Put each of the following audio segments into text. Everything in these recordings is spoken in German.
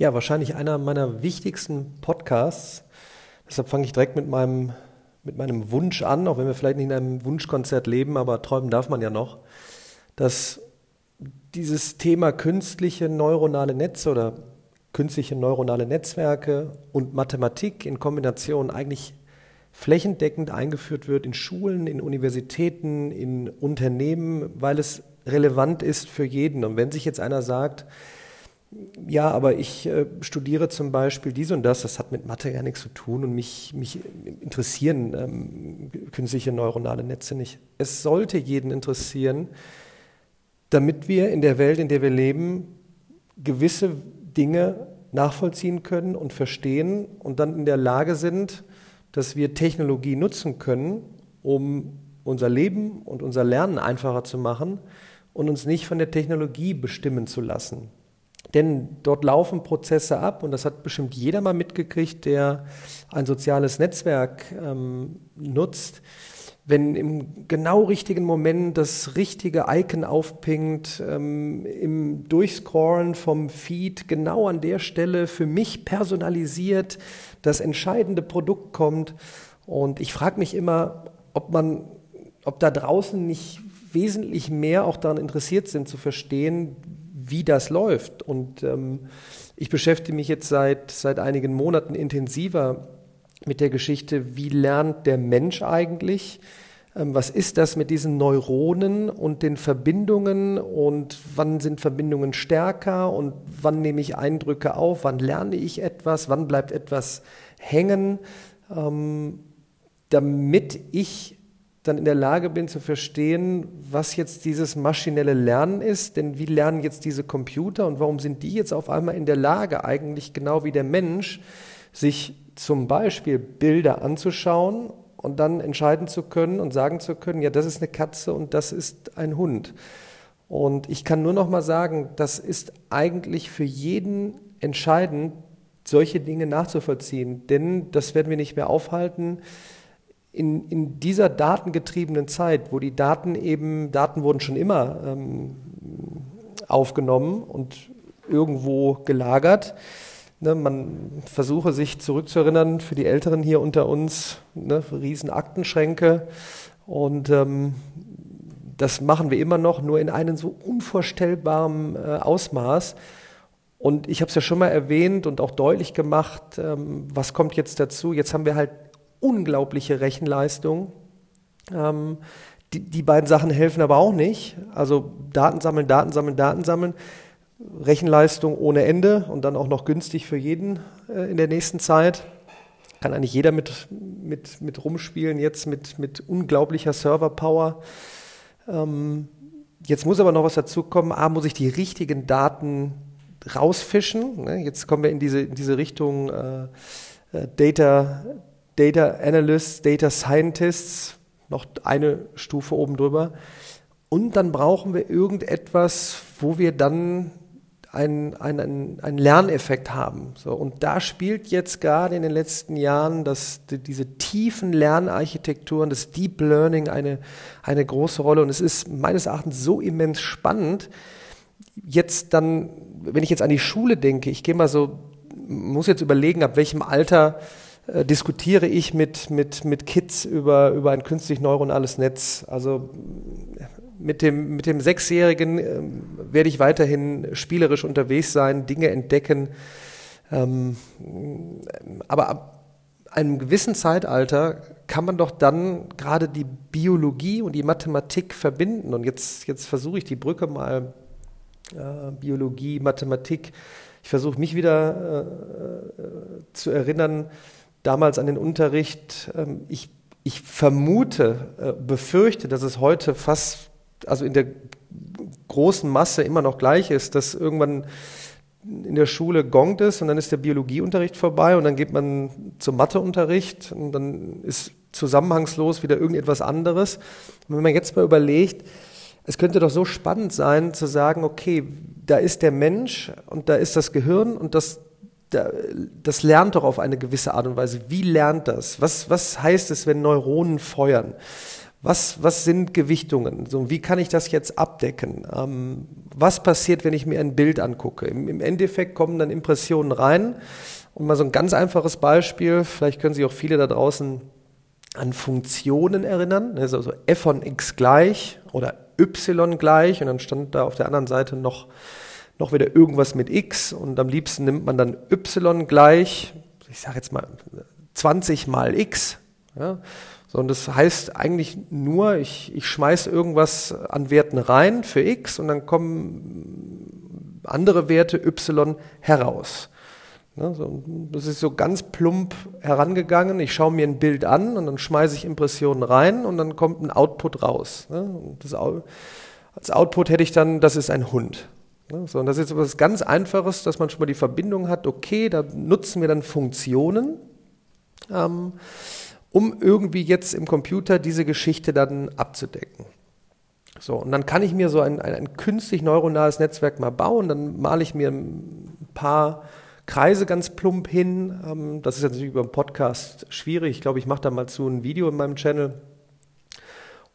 Ja, wahrscheinlich einer meiner wichtigsten Podcasts. Deshalb fange ich direkt mit meinem, mit meinem Wunsch an, auch wenn wir vielleicht nicht in einem Wunschkonzert leben, aber träumen darf man ja noch, dass dieses Thema künstliche neuronale Netze oder künstliche neuronale Netzwerke und Mathematik in Kombination eigentlich flächendeckend eingeführt wird in Schulen, in Universitäten, in Unternehmen, weil es relevant ist für jeden. Und wenn sich jetzt einer sagt, ja, aber ich äh, studiere zum Beispiel dies und das, das hat mit Mathe gar nichts zu tun und mich, mich interessieren ähm, künstliche neuronale Netze nicht. Es sollte jeden interessieren, damit wir in der Welt, in der wir leben, gewisse Dinge nachvollziehen können und verstehen und dann in der Lage sind, dass wir Technologie nutzen können, um unser Leben und unser Lernen einfacher zu machen und uns nicht von der Technologie bestimmen zu lassen. Denn dort laufen Prozesse ab und das hat bestimmt jeder mal mitgekriegt, der ein soziales Netzwerk ähm, nutzt wenn im genau richtigen Moment das richtige Icon aufpinkt, ähm, im Durchscrollen vom Feed genau an der Stelle für mich personalisiert das entscheidende Produkt kommt. Und ich frage mich immer, ob man, ob da draußen nicht wesentlich mehr auch daran interessiert sind zu verstehen, wie das läuft. Und ähm, ich beschäftige mich jetzt seit, seit einigen Monaten intensiver mit der Geschichte, wie lernt der Mensch eigentlich? Ähm, was ist das mit diesen Neuronen und den Verbindungen? Und wann sind Verbindungen stärker? Und wann nehme ich Eindrücke auf, wann lerne ich etwas, wann bleibt etwas hängen, ähm, damit ich dann in der Lage bin zu verstehen, was jetzt dieses maschinelle Lernen ist, denn wie lernen jetzt diese Computer und warum sind die jetzt auf einmal in der Lage, eigentlich genau wie der Mensch, sich zum Beispiel Bilder anzuschauen und dann entscheiden zu können und sagen zu können, ja, das ist eine Katze und das ist ein Hund. Und ich kann nur noch mal sagen, das ist eigentlich für jeden entscheidend, solche Dinge nachzuvollziehen, denn das werden wir nicht mehr aufhalten. In, in dieser datengetriebenen Zeit, wo die Daten eben, Daten wurden schon immer ähm, aufgenommen und irgendwo gelagert, Ne, man versuche sich zurückzuerinnern, für die Älteren hier unter uns, ne, riesen. Und ähm, das machen wir immer noch, nur in einem so unvorstellbaren äh, Ausmaß. Und ich habe es ja schon mal erwähnt und auch deutlich gemacht, ähm, was kommt jetzt dazu? Jetzt haben wir halt unglaubliche Rechenleistung. Ähm, die, die beiden Sachen helfen aber auch nicht. Also Daten sammeln, Daten sammeln, Daten sammeln. Rechenleistung ohne Ende und dann auch noch günstig für jeden äh, in der nächsten Zeit. Kann eigentlich jeder mit, mit, mit rumspielen, jetzt mit, mit unglaublicher Serverpower. Ähm, jetzt muss aber noch was dazu kommen. A, muss ich die richtigen Daten rausfischen. Ne? Jetzt kommen wir in diese, in diese Richtung äh, äh Data, Data Analysts, Data Scientists, noch eine Stufe oben drüber. Und dann brauchen wir irgendetwas, wo wir dann einen, einen, einen Lerneffekt haben. So, und da spielt jetzt gerade in den letzten Jahren das, die, diese tiefen Lernarchitekturen, das Deep Learning eine, eine große Rolle. Und es ist meines Erachtens so immens spannend, jetzt dann, wenn ich jetzt an die Schule denke, ich gehe mal so, muss jetzt überlegen, ab welchem Alter äh, diskutiere ich mit, mit, mit Kids über, über ein künstlich neuronales Netz. Also mit dem, mit dem Sechsjährigen äh, werde ich weiterhin spielerisch unterwegs sein, Dinge entdecken. Ähm, aber ab einem gewissen Zeitalter kann man doch dann gerade die Biologie und die Mathematik verbinden. Und jetzt, jetzt versuche ich die Brücke mal äh, Biologie, Mathematik. Ich versuche mich wieder äh, äh zu erinnern, damals an den Unterricht. Ähm, ich, ich vermute, äh, befürchte, dass es heute fast also in der großen Masse immer noch gleich ist, dass irgendwann in der Schule gongt es und dann ist der Biologieunterricht vorbei und dann geht man zum Matheunterricht und dann ist zusammenhangslos wieder irgendetwas anderes. Und wenn man jetzt mal überlegt, es könnte doch so spannend sein zu sagen, okay, da ist der Mensch und da ist das Gehirn und das, das lernt doch auf eine gewisse Art und Weise. Wie lernt das? Was, was heißt es, wenn Neuronen feuern? was, was sind Gewichtungen? So, wie kann ich das jetzt abdecken? Ähm, was passiert, wenn ich mir ein Bild angucke? Im, Im, Endeffekt kommen dann Impressionen rein. Und mal so ein ganz einfaches Beispiel, vielleicht können sich auch viele da draußen an Funktionen erinnern. Also, also f von x gleich oder y gleich und dann stand da auf der anderen Seite noch, noch wieder irgendwas mit x und am liebsten nimmt man dann y gleich, ich sage jetzt mal 20 mal x. Ja. So, und das heißt eigentlich nur, ich, ich schmeiße irgendwas an Werten rein für x und dann kommen andere Werte y heraus. Ja, so, das ist so ganz plump herangegangen. Ich schaue mir ein Bild an und dann schmeiße ich Impressionen rein und dann kommt ein Output raus. Ja, das, als Output hätte ich dann, das ist ein Hund. Ja, so, und das ist etwas ganz Einfaches, dass man schon mal die Verbindung hat, okay, da nutzen wir dann Funktionen. Ähm, um irgendwie jetzt im Computer diese Geschichte dann abzudecken. So, und dann kann ich mir so ein, ein, ein künstlich neuronales Netzwerk mal bauen, dann male ich mir ein paar Kreise ganz plump hin. Ähm, das ist jetzt natürlich über einen Podcast schwierig. Ich glaube, ich mache da mal zu ein Video in meinem Channel.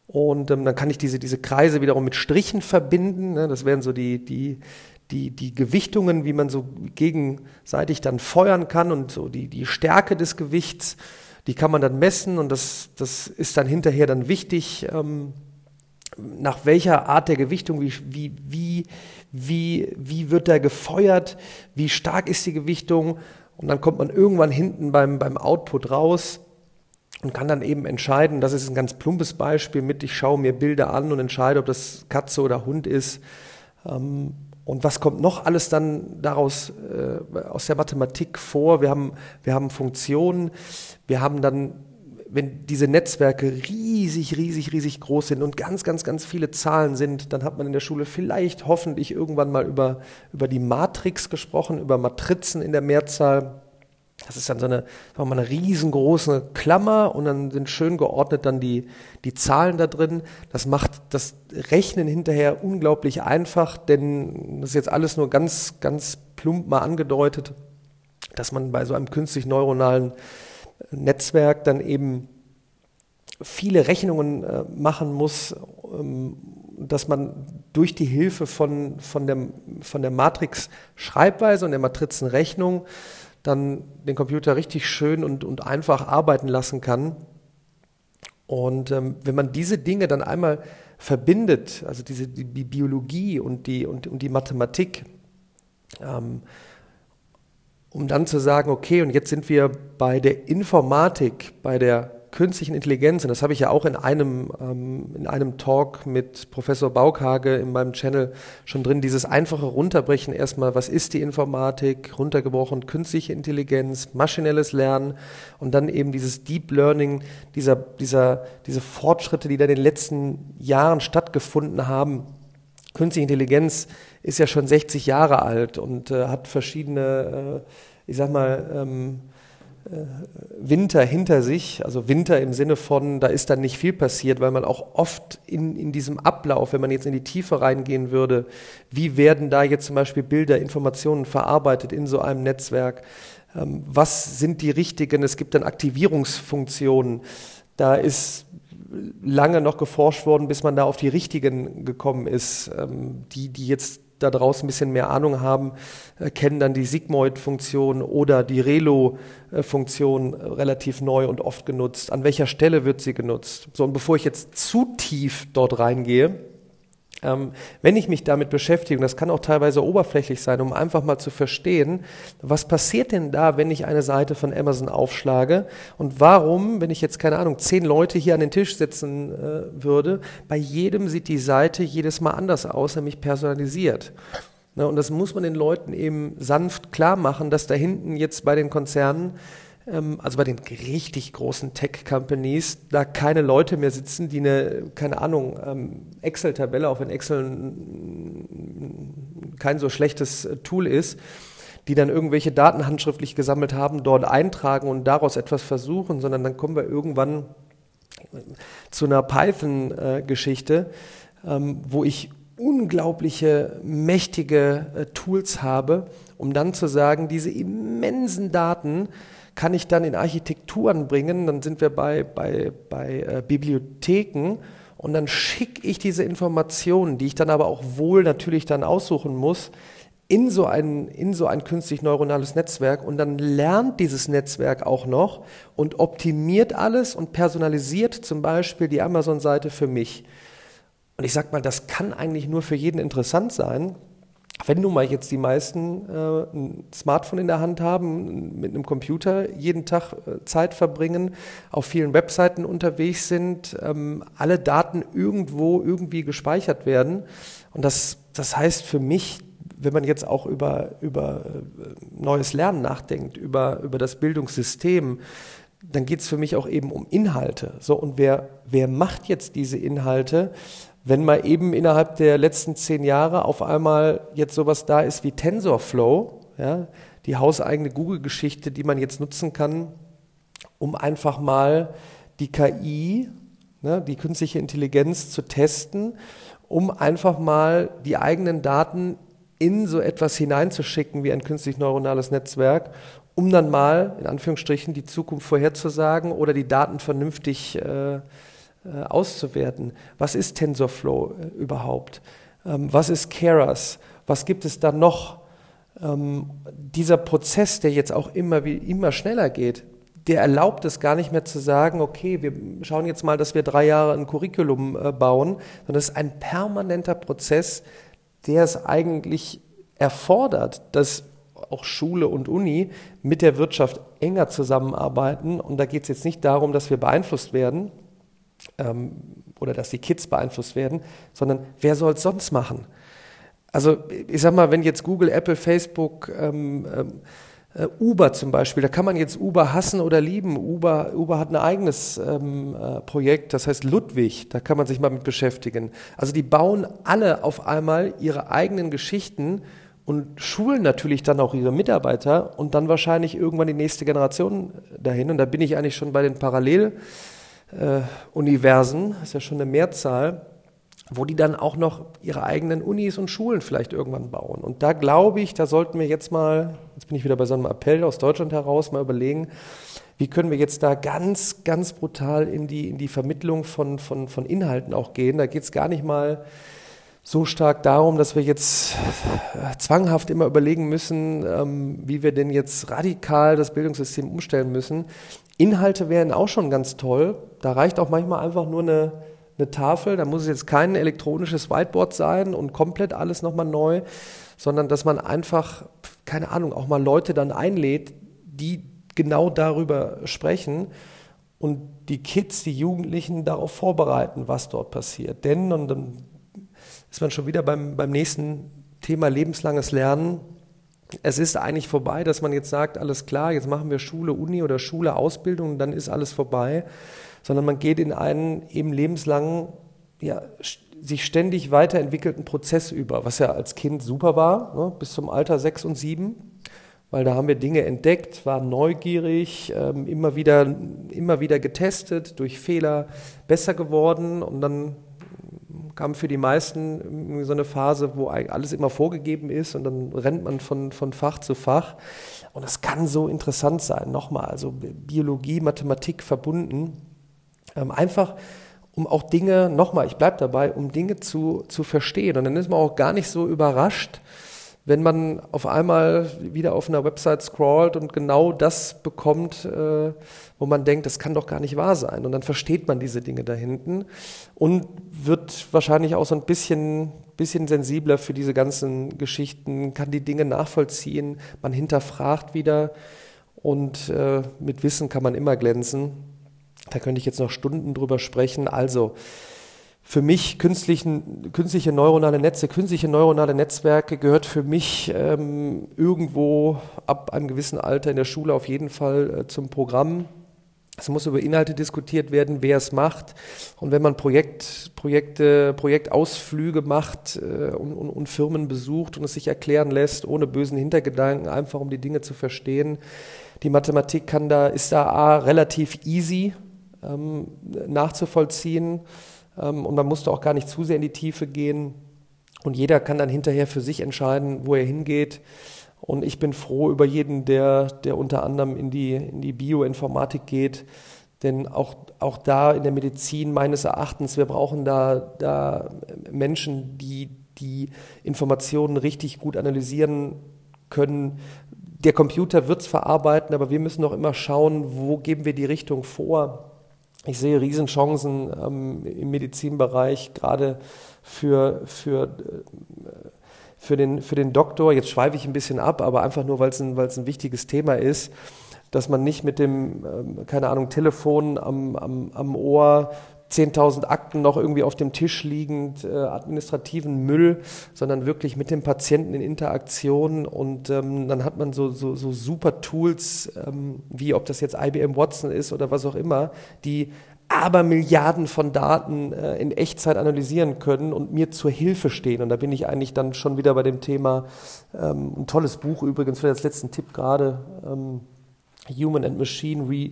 Und ähm, dann kann ich diese, diese Kreise wiederum mit Strichen verbinden. Ne? Das wären so die, die, die, die Gewichtungen, wie man so gegenseitig dann feuern kann und so die, die Stärke des Gewichts die kann man dann messen und das, das ist dann hinterher dann wichtig, ähm, nach welcher Art der Gewichtung, wie, wie, wie, wie, wie wird da gefeuert, wie stark ist die Gewichtung und dann kommt man irgendwann hinten beim, beim Output raus und kann dann eben entscheiden, das ist ein ganz plumpes Beispiel mit, ich schaue mir Bilder an und entscheide, ob das Katze oder Hund ist. Ähm, und was kommt noch alles dann daraus äh, aus der Mathematik vor? Wir haben, wir haben Funktionen, wir haben dann, wenn diese Netzwerke riesig, riesig, riesig groß sind und ganz, ganz, ganz viele Zahlen sind, dann hat man in der Schule vielleicht hoffentlich irgendwann mal über, über die Matrix gesprochen, über Matrizen in der Mehrzahl. Das ist dann so eine, sagen mal, eine riesengroße Klammer und dann sind schön geordnet dann die, die Zahlen da drin. Das macht das Rechnen hinterher unglaublich einfach, denn das ist jetzt alles nur ganz, ganz plump mal angedeutet, dass man bei so einem künstlich neuronalen Netzwerk dann eben viele Rechnungen äh, machen muss, ähm, dass man durch die Hilfe von, von der, von der Matrix-Schreibweise und der Matrizenrechnung dann den Computer richtig schön und, und einfach arbeiten lassen kann. Und ähm, wenn man diese Dinge dann einmal verbindet, also diese die Biologie und die, und, und die Mathematik, ähm, um dann zu sagen, okay, und jetzt sind wir bei der Informatik, bei der künstlichen Intelligenz, und das habe ich ja auch in einem, ähm, in einem Talk mit Professor Baukhage in meinem Channel schon drin, dieses einfache Runterbrechen erstmal, was ist die Informatik, runtergebrochen, künstliche Intelligenz, maschinelles Lernen und dann eben dieses Deep Learning, dieser, dieser, diese Fortschritte, die da in den letzten Jahren stattgefunden haben. Künstliche Intelligenz ist ja schon 60 Jahre alt und äh, hat verschiedene, äh, ich sag mal, ähm, äh, Winter hinter sich, also Winter im Sinne von, da ist dann nicht viel passiert, weil man auch oft in, in diesem Ablauf, wenn man jetzt in die Tiefe reingehen würde, wie werden da jetzt zum Beispiel Bilder, Informationen verarbeitet in so einem Netzwerk, ähm, was sind die richtigen, es gibt dann Aktivierungsfunktionen, da ist lange noch geforscht worden, bis man da auf die richtigen gekommen ist, ähm, die, die jetzt da draußen ein bisschen mehr Ahnung haben, äh, kennen dann die Sigmoid-Funktion oder die Relo-Funktion äh, relativ neu und oft genutzt. An welcher Stelle wird sie genutzt? So, und bevor ich jetzt zu tief dort reingehe, ähm, wenn ich mich damit beschäftige, und das kann auch teilweise oberflächlich sein, um einfach mal zu verstehen, was passiert denn da, wenn ich eine Seite von Amazon aufschlage und warum, wenn ich jetzt keine Ahnung, zehn Leute hier an den Tisch sitzen äh, würde, bei jedem sieht die Seite jedes Mal anders aus, nämlich personalisiert. Na, und das muss man den Leuten eben sanft klar machen, dass da hinten jetzt bei den Konzernen also bei den richtig großen Tech-Companies, da keine Leute mehr sitzen, die eine, keine Ahnung, ähm, Excel-Tabelle, auch wenn Excel kein so schlechtes äh, Tool ist, die dann irgendwelche Daten handschriftlich gesammelt haben, dort eintragen und daraus etwas versuchen, sondern dann kommen wir irgendwann zu einer Python-Geschichte, ähm, wo ich unglaubliche, mächtige äh, Tools habe, um dann zu sagen, diese immensen Daten kann ich dann in Architekturen bringen, dann sind wir bei, bei, bei äh, Bibliotheken und dann schicke ich diese Informationen, die ich dann aber auch wohl natürlich dann aussuchen muss, in so ein, in so ein künstlich neuronales Netzwerk und dann lernt dieses Netzwerk auch noch und optimiert alles und personalisiert zum Beispiel die Amazon-Seite für mich. Und ich sag mal, das kann eigentlich nur für jeden interessant sein. Wenn nun mal jetzt die meisten äh, ein Smartphone in der Hand haben, mit einem Computer jeden Tag äh, Zeit verbringen, auf vielen Webseiten unterwegs sind, ähm, alle Daten irgendwo irgendwie gespeichert werden. Und das, das heißt für mich, wenn man jetzt auch über, über äh, neues Lernen nachdenkt, über, über das Bildungssystem, dann geht es für mich auch eben um Inhalte. So, und wer, wer macht jetzt diese Inhalte? Wenn mal eben innerhalb der letzten zehn Jahre auf einmal jetzt sowas da ist wie TensorFlow, ja, die hauseigene Google-Geschichte, die man jetzt nutzen kann, um einfach mal die KI, ne, die künstliche Intelligenz zu testen, um einfach mal die eigenen Daten in so etwas hineinzuschicken wie ein künstlich neuronales Netzwerk, um dann mal in Anführungsstrichen die Zukunft vorherzusagen oder die Daten vernünftig äh, auszuwerten. Was ist TensorFlow äh, überhaupt? Ähm, was ist Keras? Was gibt es da noch? Ähm, dieser Prozess, der jetzt auch immer, wie, immer schneller geht, der erlaubt es gar nicht mehr zu sagen, okay, wir schauen jetzt mal, dass wir drei Jahre ein Curriculum äh, bauen, sondern es ist ein permanenter Prozess, der es eigentlich erfordert, dass auch Schule und Uni mit der Wirtschaft enger zusammenarbeiten. Und da geht es jetzt nicht darum, dass wir beeinflusst werden, ähm, oder dass die Kids beeinflusst werden, sondern wer soll es sonst machen? Also ich sag mal, wenn jetzt Google, Apple, Facebook, ähm, ähm, äh, Uber zum Beispiel, da kann man jetzt Uber hassen oder lieben. Uber, Uber hat ein eigenes ähm, äh, Projekt, das heißt Ludwig, da kann man sich mal mit beschäftigen. Also die bauen alle auf einmal ihre eigenen Geschichten und schulen natürlich dann auch ihre Mitarbeiter und dann wahrscheinlich irgendwann die nächste Generation dahin. Und da bin ich eigentlich schon bei den Parallel äh, Universen, ist ja schon eine Mehrzahl, wo die dann auch noch ihre eigenen Unis und Schulen vielleicht irgendwann bauen. Und da glaube ich, da sollten wir jetzt mal, jetzt bin ich wieder bei so einem Appell aus Deutschland heraus, mal überlegen, wie können wir jetzt da ganz, ganz brutal in die, in die Vermittlung von, von, von Inhalten auch gehen. Da geht es gar nicht mal so stark darum, dass wir jetzt äh, zwanghaft immer überlegen müssen, ähm, wie wir denn jetzt radikal das Bildungssystem umstellen müssen. Inhalte wären auch schon ganz toll. Da reicht auch manchmal einfach nur eine, eine Tafel. Da muss es jetzt kein elektronisches Whiteboard sein und komplett alles nochmal neu, sondern dass man einfach, keine Ahnung, auch mal Leute dann einlädt, die genau darüber sprechen und die Kids, die Jugendlichen darauf vorbereiten, was dort passiert. Denn, und dann ist man schon wieder beim, beim nächsten Thema lebenslanges Lernen. Es ist eigentlich vorbei, dass man jetzt sagt, alles klar, jetzt machen wir Schule, Uni oder Schule, Ausbildung und dann ist alles vorbei, sondern man geht in einen eben lebenslangen, ja, sich ständig weiterentwickelten Prozess über, was ja als Kind super war, ne, bis zum Alter sechs und sieben, weil da haben wir Dinge entdeckt, waren neugierig, ähm, immer, wieder, immer wieder getestet, durch Fehler besser geworden und dann kam für die meisten so eine Phase, wo alles immer vorgegeben ist und dann rennt man von, von Fach zu Fach. Und das kann so interessant sein. Nochmal, also Biologie, Mathematik verbunden. Ähm, einfach, um auch Dinge, nochmal, ich bleibe dabei, um Dinge zu, zu verstehen. Und dann ist man auch gar nicht so überrascht, wenn man auf einmal wieder auf einer Website scrollt und genau das bekommt, äh, wo man denkt, das kann doch gar nicht wahr sein. Und dann versteht man diese Dinge da hinten und wird wahrscheinlich auch so ein bisschen, bisschen sensibler für diese ganzen Geschichten, kann die Dinge nachvollziehen, man hinterfragt wieder und äh, mit Wissen kann man immer glänzen. Da könnte ich jetzt noch Stunden drüber sprechen. Also, für mich künstlichen, künstliche neuronale Netze, künstliche neuronale Netzwerke gehört für mich ähm, irgendwo ab einem gewissen Alter in der Schule auf jeden Fall äh, zum Programm. Es muss über Inhalte diskutiert werden, wer es macht. Und wenn man Projekt, Projekte, Projektausflüge macht äh, und, und, und Firmen besucht und es sich erklären lässt, ohne bösen Hintergedanken, einfach um die Dinge zu verstehen. Die Mathematik kann da, ist da A, relativ easy ähm, nachzuvollziehen und man musste auch gar nicht zu sehr in die Tiefe gehen. Und jeder kann dann hinterher für sich entscheiden, wo er hingeht. Und ich bin froh über jeden, der, der unter anderem in die, in die Bioinformatik geht. Denn auch, auch da in der Medizin meines Erachtens, wir brauchen da, da Menschen, die die Informationen richtig gut analysieren können. Der Computer wird es verarbeiten, aber wir müssen noch immer schauen, wo geben wir die Richtung vor. Ich sehe Riesenchancen ähm, im Medizinbereich, gerade für, für äh, für den, für den Doktor, jetzt schweife ich ein bisschen ab, aber einfach nur, weil es ein, ein wichtiges Thema ist, dass man nicht mit dem, ähm, keine Ahnung, Telefon am, am, am Ohr 10.000 Akten noch irgendwie auf dem Tisch liegend, äh, administrativen Müll, sondern wirklich mit dem Patienten in Interaktion und ähm, dann hat man so, so, so super Tools, ähm, wie ob das jetzt IBM Watson ist oder was auch immer, die aber Milliarden von Daten äh, in Echtzeit analysieren können und mir zur Hilfe stehen. Und da bin ich eigentlich dann schon wieder bei dem Thema, ähm, ein tolles Buch übrigens, für das letzten Tipp gerade, ähm, Human and Machine Re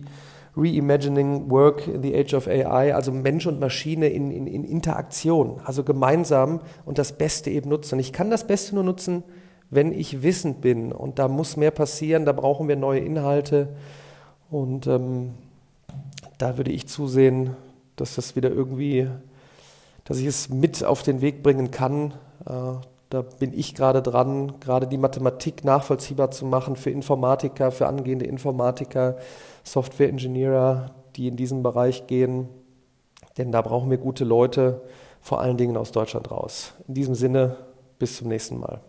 Reimagining Work in the Age of AI, also Mensch und Maschine in, in, in Interaktion, also gemeinsam und das Beste eben nutzen. Ich kann das Beste nur nutzen, wenn ich wissend bin und da muss mehr passieren, da brauchen wir neue Inhalte und ähm, da würde ich zusehen, dass das wieder irgendwie, dass ich es mit auf den Weg bringen kann. Äh, da bin ich gerade dran, gerade die Mathematik nachvollziehbar zu machen für Informatiker, für angehende Informatiker, Software-Engineer, die in diesen Bereich gehen. Denn da brauchen wir gute Leute, vor allen Dingen aus Deutschland raus. In diesem Sinne, bis zum nächsten Mal.